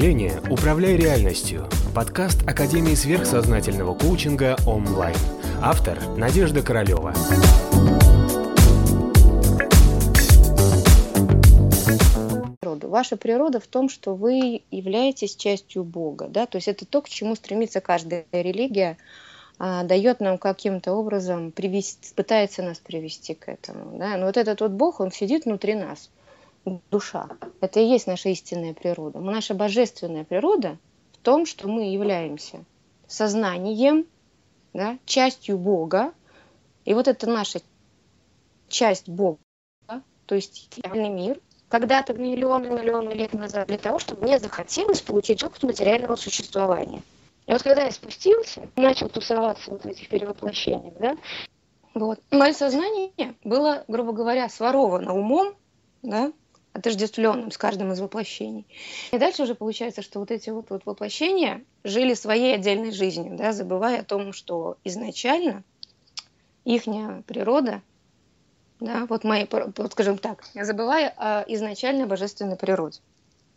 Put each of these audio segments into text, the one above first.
мышления «Управляй реальностью» – подкаст Академии сверхсознательного коучинга онлайн. Автор – Надежда Королева. Ваша природа в том, что вы являетесь частью Бога. Да? То есть это то, к чему стремится каждая религия, а, дает нам каким-то образом, привести, пытается нас привести к этому. Да? Но вот этот вот Бог, он сидит внутри нас – душа. Это и есть наша истинная природа. Наша божественная природа в том, что мы являемся сознанием, да, частью Бога. И вот это наша часть Бога, то есть реальный мир, когда-то миллионы-миллионы лет назад, для того, чтобы мне захотелось получить опыт материального существования. И вот когда я спустился, начал тусоваться вот в этих перевоплощениях, да, вот, мое сознание было, грубо говоря, своровано умом, да, отождествленным с каждым из воплощений. И дальше уже получается, что вот эти вот, вот воплощения жили своей отдельной жизнью, да, забывая о том, что изначально их природа, да, вот мои, вот скажем так, забывая о изначальной божественной природе.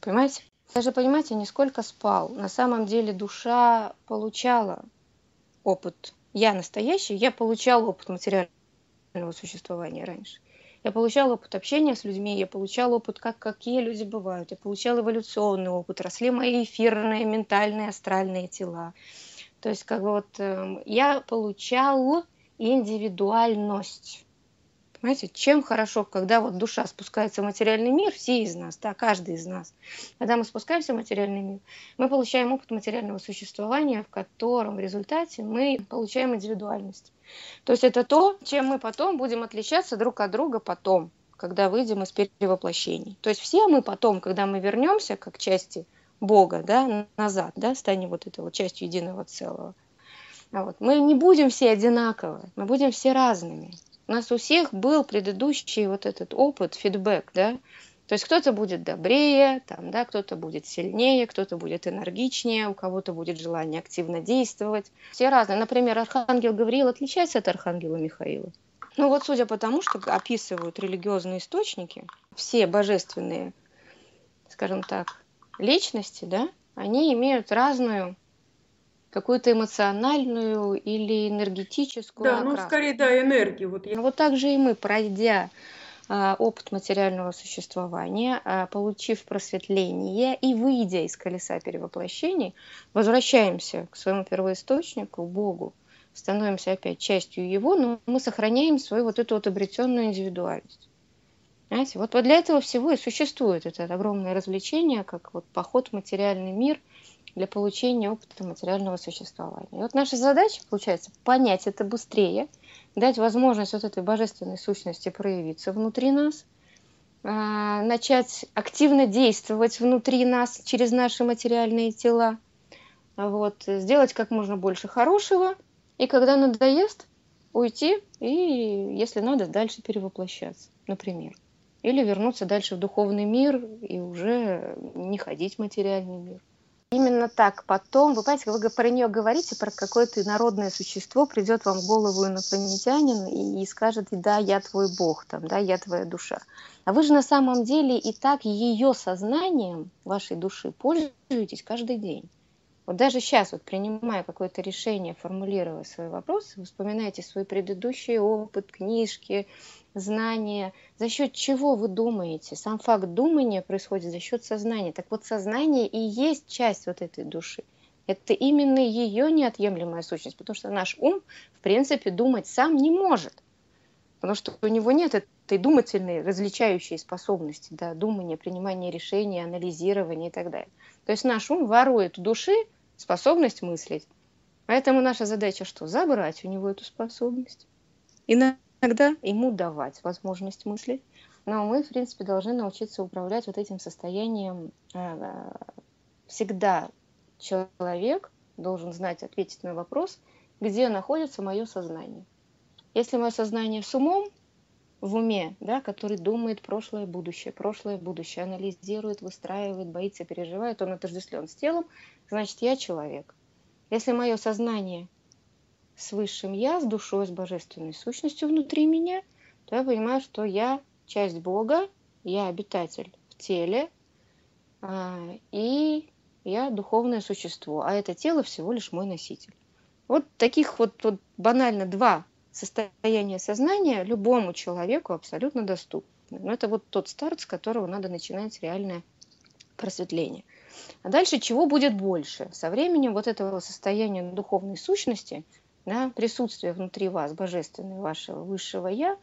Понимаете? Даже, понимаете, не сколько спал. На самом деле душа получала опыт. Я настоящий, я получал опыт материального существования раньше. Я получал опыт общения с людьми, я получал опыт, как, какие люди бывают, я получал эволюционный опыт, росли мои эфирные, ментальные, астральные тела. То есть как бы вот э, я получал индивидуальность. Понимаете, чем хорошо, когда вот душа спускается в материальный мир, все из нас, да, каждый из нас. Когда мы спускаемся в материальный мир, мы получаем опыт материального существования, в котором в результате мы получаем индивидуальность. То есть это то, чем мы потом будем отличаться друг от друга потом, когда выйдем из перевоплощений. То есть все мы потом, когда мы вернемся как части Бога, да, назад, да, станем вот этой вот частью единого целого. А вот. Мы не будем все одинаковые, мы будем все разными. У нас у всех был предыдущий вот этот опыт, фидбэк, да, то есть кто-то будет добрее, там, да, кто-то будет сильнее, кто-то будет энергичнее, у кого-то будет желание активно действовать. Все разные. Например, архангел Гавриил отличается от архангела Михаила. Ну вот судя по тому, что описывают религиозные источники, все божественные, скажем так, личности, да, они имеют разную какую-то эмоциональную или энергетическую Да, ну, окраску. ну скорее, да, энергию. Вот, я... вот так же и мы, пройдя а, опыт материального существования, а, получив просветление и выйдя из колеса перевоплощений, возвращаемся к своему первоисточнику, Богу, становимся опять частью Его, но мы сохраняем свою вот эту вот обретенную индивидуальность. Знаете, вот для этого всего и существует это огромное развлечение, как вот поход в материальный мир для получения опыта материального существования. И вот наша задача, получается, понять это быстрее – дать возможность вот этой божественной сущности проявиться внутри нас, а, начать активно действовать внутри нас через наши материальные тела, вот, сделать как можно больше хорошего, и когда надоест, уйти и, если надо, дальше перевоплощаться, например. Или вернуться дальше в духовный мир и уже не ходить в материальный мир. Именно так потом, вы понимаете, вы про нее говорите, про какое-то народное существо, придет вам в голову инопланетянин и, и скажет, да, я твой бог, там, да, я твоя душа. А вы же на самом деле и так ее сознанием вашей души пользуетесь каждый день. Вот даже сейчас, вот принимая какое-то решение, формулируя свои вопросы, вы вспоминаете свой предыдущий опыт, книжки, знания, за счет чего вы думаете. Сам факт думания происходит за счет сознания. Так вот, сознание и есть часть вот этой души. Это именно ее неотъемлемая сущность, потому что наш ум, в принципе, думать сам не может. Потому что у него нет этой думательной, различающей способности, да, думания, принимания решений, анализирования и так далее. То есть наш ум ворует у души способность мыслить. Поэтому наша задача что? Забрать у него эту способность. Иногда ему давать возможность мыслить. Но мы, в принципе, должны научиться управлять вот этим состоянием. Э, всегда человек должен знать, ответить на вопрос, где находится мое сознание. Если мое сознание с умом, в уме, да, который думает прошлое, будущее, прошлое, будущее, анализирует, выстраивает, боится, переживает, он отождествлен с телом, значит, я человек. Если мое сознание с высшим я, с душой, с божественной сущностью внутри меня, то я понимаю, что я часть Бога, я обитатель в теле, а, и я духовное существо, а это тело всего лишь мой носитель. Вот таких вот, вот банально два состояния сознания любому человеку абсолютно доступны. Но это вот тот старт, с которого надо начинать реальное просветление. А дальше чего будет больше? Со временем вот этого состояния духовной сущности, да, присутствия внутри вас, божественного вашего высшего Я,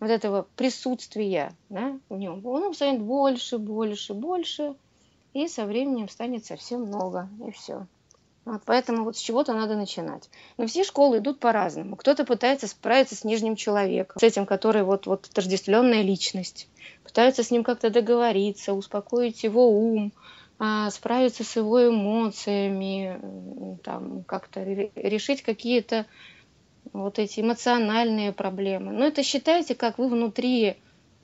вот этого присутствия да, в нем, он станет больше, больше, больше, и со временем станет совсем много, и все. Поэтому вот с чего-то надо начинать. Но все школы идут по-разному. Кто-то пытается справиться с нижним человеком, с этим, который вот, вот отождествленная личность. Пытаются с ним как-то договориться, успокоить его ум, а, справиться с его эмоциями, там, как-то решить какие-то вот эти эмоциональные проблемы. Но это считайте, как вы внутри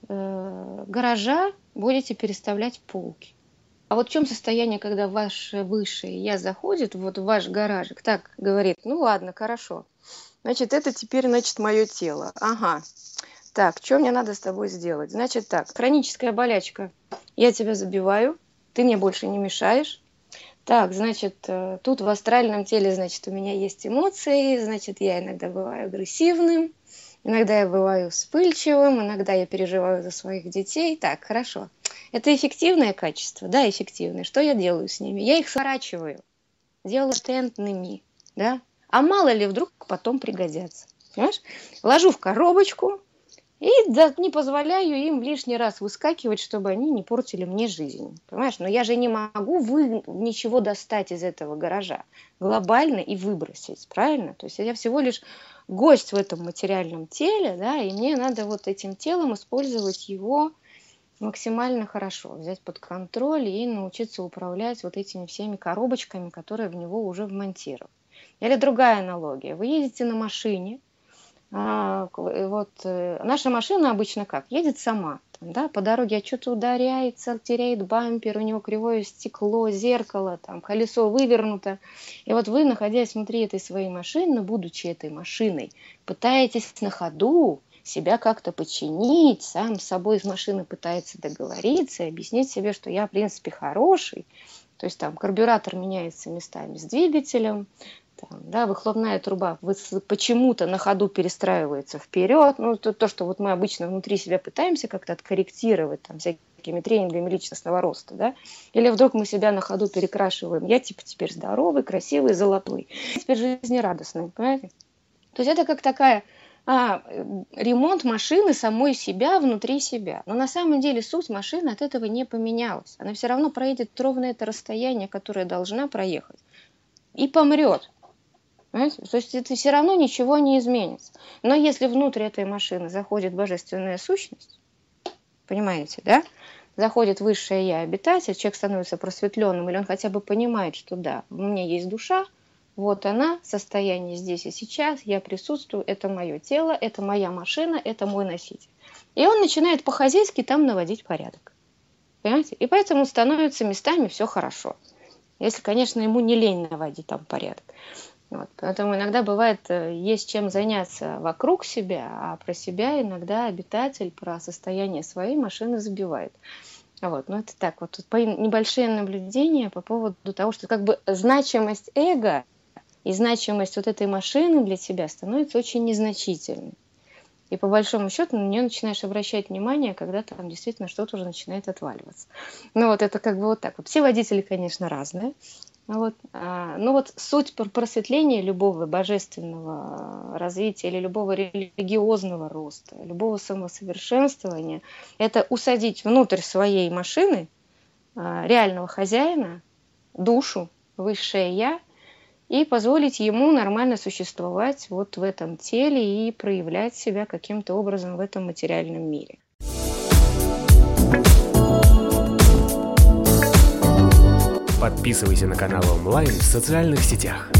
э, гаража будете переставлять полки. А вот в чем состояние, когда ваше высшее я заходит вот в ваш гаражик, так говорит, ну ладно, хорошо. Значит, это теперь, значит, мое тело. Ага. Так, что мне надо с тобой сделать? Значит так, хроническая болячка. Я тебя забиваю, ты мне больше не мешаешь. Так, значит, э, тут в астральном теле, значит, у меня есть эмоции, значит, я иногда бываю агрессивным, иногда я бываю вспыльчивым, иногда я переживаю за своих детей. Так, хорошо. Это эффективное качество? Да, эффективное. Что я делаю с ними? Я их сворачиваю, делаю латентными, да? А мало ли вдруг потом пригодятся. Понимаешь? Ложу в коробочку и да, не позволяю им лишний раз выскакивать, чтобы они не портили мне жизнь. Понимаешь? Но я же не могу вы, ничего достать из этого гаража глобально и выбросить, правильно? То есть я всего лишь гость в этом материальном теле, да, и мне надо вот этим телом использовать его максимально хорошо, взять под контроль и научиться управлять вот этими всеми коробочками, которые в него уже вмонтированы. Или другая аналогия. Вы едете на машине, вот э, наша машина обычно как? Едет сама. Да, по дороге а что-то ударяется, теряет бампер, у него кривое стекло, зеркало, там, колесо вывернуто. И вот вы, находясь внутри этой своей машины, будучи этой машиной, пытаетесь на ходу себя как-то подчинить, сам с собой из машины пытается договориться объяснить себе, что я, в принципе, хороший. То есть там карбюратор меняется местами с двигателем, там, да, выхлопная труба почему-то на ходу перестраивается вперед. Ну, то, то, что вот мы обычно внутри себя пытаемся как-то откорректировать там, всякими тренингами личностного роста, да, или вдруг мы себя на ходу перекрашиваем. Я типа теперь здоровый, красивый, золотой. Теперь жизнерадостный, понимаете? То есть это как такая а, ремонт машины самой себя внутри себя. Но на самом деле суть машины от этого не поменялась. Она все равно проедет ровно это расстояние, которое должна проехать, и помрет. То есть это все равно ничего не изменится. Но если внутрь этой машины заходит божественная сущность, понимаете, да? Заходит высшее я обитатель, человек становится просветленным, или он хотя бы понимает, что да, у меня есть душа, вот она, состояние здесь и сейчас, я присутствую, это мое тело, это моя машина, это мой носитель. И он начинает по-хозяйски там наводить порядок. Понимаете? И поэтому становится местами все хорошо. Если, конечно, ему не лень наводить там порядок. Вот. Поэтому иногда бывает, э, есть чем заняться вокруг себя, а про себя иногда обитатель про состояние своей машины забивает. Вот, ну это так, вот небольшие наблюдения по поводу того, что как бы значимость эго и значимость вот этой машины для тебя становится очень незначительной. И по большому счету на нее начинаешь обращать внимание, когда там действительно что-то уже начинает отваливаться. Ну вот это как бы вот так вот. Все водители, конечно, разные. Вот. А, ну вот суть просветления любого божественного развития или любого религиозного роста, любого самосовершенствования, это усадить внутрь своей машины а, реального хозяина, душу, высшее Я – и позволить ему нормально существовать вот в этом теле и проявлять себя каким-то образом в этом материальном мире. Подписывайся на канал онлайн в социальных сетях.